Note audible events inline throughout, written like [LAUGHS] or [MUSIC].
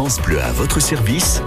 France Bleu à votre service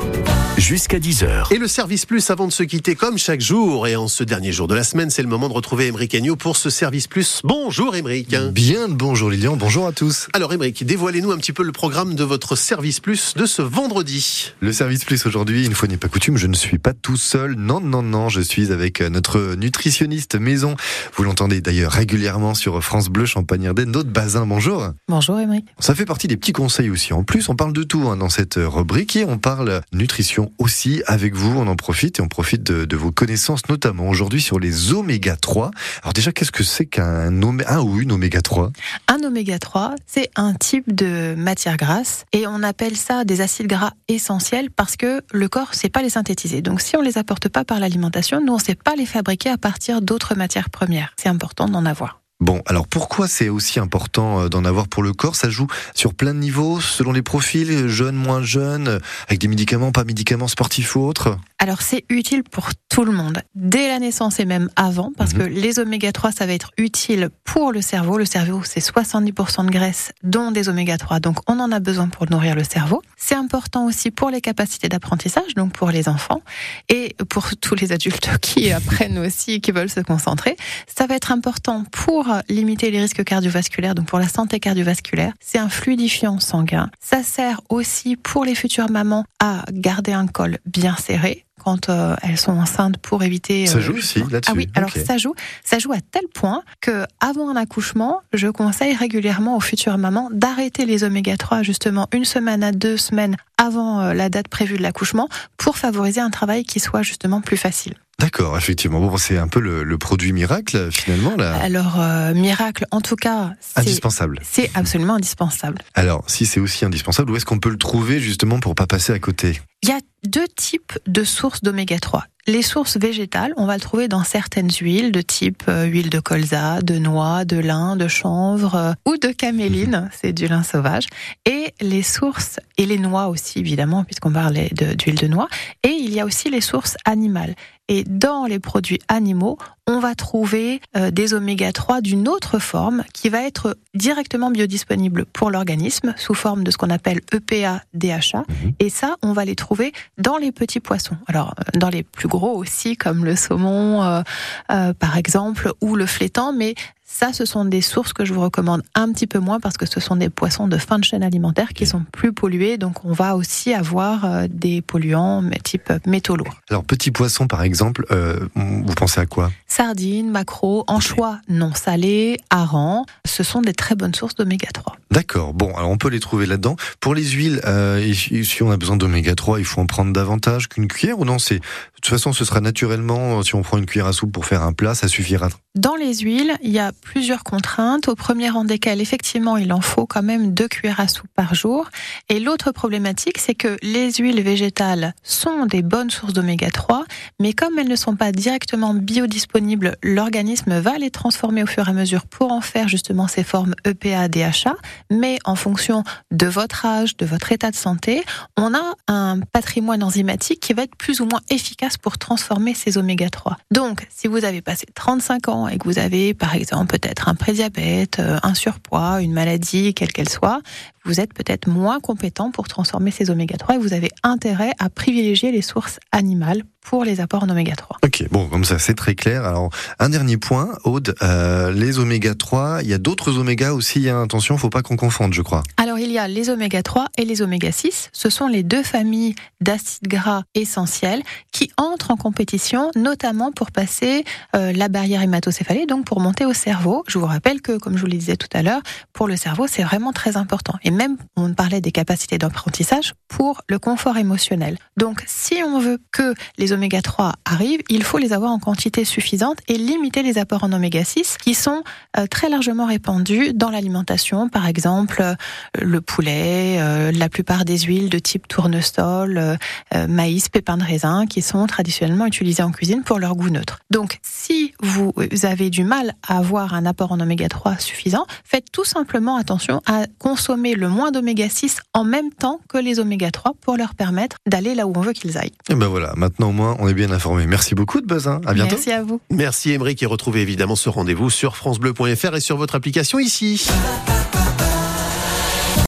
jusqu'à 10h. Et le service plus avant de se quitter comme chaque jour et en ce dernier jour de la semaine, c'est le moment de retrouver Émeric Agnew pour ce service plus. Bonjour Émeric. Bien bonjour Lilian, bonjour à tous. Alors Émeric, dévoilez-nous un petit peu le programme de votre service plus de ce vendredi. Le service plus aujourd'hui, une fois n'est pas coutume, je ne suis pas tout seul. Non, non, non, je suis avec euh, notre nutritionniste maison. Vous l'entendez d'ailleurs régulièrement sur France Bleu Champagne-Ardenne, notre Bazin. Bonjour. Bonjour Émeric. Ça fait partie des petits conseils aussi. En plus, on parle de tout hein, dans cette rubrique et on parle nutrition aussi avec vous. On en profite et on profite de, vos connaissances, notamment aujourd'hui sur les oméga 3. Alors déjà, qu'est-ce que c'est qu'un un ou une oméga 3 Un oméga 3, c'est un type de matière grasse et on appelle ça des acides gras essentiels parce que le corps ne sait pas les synthétiser. Donc si on les apporte pas par l'alimentation, nous on sait pas les fabriquer à partir d'autres matières premières. C'est important d'en avoir. Bon, alors pourquoi c'est aussi important euh, d'en avoir pour le corps? Ça joue sur plein de niveaux, selon les profils, jeunes, moins jeunes, avec des médicaments, pas médicaments sportifs ou autres? Alors c'est utile pour tout le monde, dès la naissance et même avant, parce mhm. que les oméga 3, ça va être utile pour le cerveau. Le cerveau, c'est 70% de graisse, dont des oméga 3, donc on en a besoin pour nourrir le cerveau. C'est important aussi pour les capacités d'apprentissage, donc pour les enfants, et pour tous les adultes [LAUGHS] qui apprennent aussi, qui veulent se concentrer. Ça va être important pour limiter les risques cardiovasculaires, donc pour la santé cardiovasculaire. C'est un fluidifiant sanguin. Ça sert aussi pour les futures mamans à garder un col bien serré quand euh, elles sont enceintes pour éviter. Ça euh, joue aussi là-dessus. Ah oui, alors ça joue, ça joue à tel point que avant un accouchement, je conseille régulièrement aux futures mamans d'arrêter les oméga 3 justement une semaine à deux semaines avant euh, la date prévue de l'accouchement pour favoriser un travail qui soit justement plus facile. D'accord, effectivement. Bon, c'est un peu le, produit miracle finalement là. Alors miracle, en tout cas, indispensable. C'est absolument indispensable. Alors, si c'est aussi indispensable, où est-ce qu'on peut le trouver justement pour pas passer à côté? Il y a deux types de sources d'oméga 3. Les sources végétales, on va le trouver dans certaines huiles de type euh, huile de colza, de noix, de lin, de chanvre euh, ou de caméline, mhm. c'est du lin sauvage. Et les sources, et les noix aussi évidemment, puisqu'on parlait d'huile de, noix. Et il y a aussi les sources animales. Et dans les produits animaux, on va trouver euh, des oméga 3 d'une autre forme qui va être directement biodisponible pour l'organisme sous forme de ce qu'on appelle EPA DHA. Mhm. Et ça, on va les trouver dans les petits poissons. Alors, dans les plus gros aussi, comme le saumon, euh, euh, par exemple, ou le flétan, mais ça, ce sont des sources que je vous recommande un petit peu moins parce que ce sont des poissons de fin de chaîne alimentaire qui sont plus pollués. Donc, on va aussi avoir euh, des polluants type métaux lourds. Alors, petits poissons, par exemple, vous pensez à quoi? Sardines, maquereaux, anchois non salés, harengs. Ce sont des très bonnes sources d'oméga 3. D'accord. Bon, alors on peut les trouver là-dedans. Pour les huiles, si on a besoin d'oméga 3, il faut en prendre davantage qu'une cuillère ou non? C'est de toute façon, ce sera naturellement, si on prend une cuillère à soupe pour faire un plat, ça suffira. Dans les huiles, il y a plusieurs contraintes. Au premier rang desquelles, effectivement, il en faut quand même deux cuillères à soupe par jour. Et l'autre problématique, c'est que les huiles végétales sont des bonnes sources d'oméga 3, mais comme elles ne sont pas directement biodisponibles, l'organisme va les transformer au fur et à mesure pour en faire justement ces formes EPA, DHA. Mais en fonction de votre âge, de votre état de santé, on a un patrimoine enzymatique qui va être plus ou moins efficace pour transformer ces oméga 3. Donc, si vous avez passé 35 ans et que vous avez, par exemple, peut-être un prédiabète, euh, un surpoids, une maladie, quelle qu'elle soit, vous êtes peut-être moins compétent pour transformer ces oméga 3 et vous avez intérêt à privilégier les sources animales pour les apports en oméga 3. Ok, bon, comme ça c'est très clair. Alors, un dernier point, Aude, euh, les oméga 3, il y a d'autres oméga aussi, hein, attention, faut pas qu'on confonde, je crois. Alors, il y a les oméga 3 et les oméga 6. Ce sont les deux familles d'acides gras essentiels qui entrent en compétition, notamment pour passer euh, la barrière hématocéphalée, donc pour monter au cerveau. Je vous rappelle que, comme je vous le disais tout à l'heure, pour le cerveau, c'est vraiment très important. Et même, on parlait des capacités d'apprentissage pour le confort émotionnel. Donc, si on veut que les oméga 3 arrivent, il faut les avoir en quantité suffisante et limiter les apports en oméga 6 qui sont euh, très largement répandus dans l'alimentation, par exemple euh, le poulet, euh, la plupart des huiles de type tournesol, maïs, pépins de raisin qui sont traditionnellement utilisés en cuisine pour leur goût neutre. Donc si vous avez du mal à avoir un apport en oméga 3 suffisant, faites tout simplement attention à consommer le moins d'oméga 6 en même temps que les oméga 3 pour leur permettre d'aller là où on veut qu'ils aillent. Et ben voilà, maintenant au moins on est bien informé. Merci beaucoup de Bazin. À bientôt. Merci à vous. Merci Emery qui retrouvez évidemment ce rendez-vous sur francebleu.fr et sur votre application ici.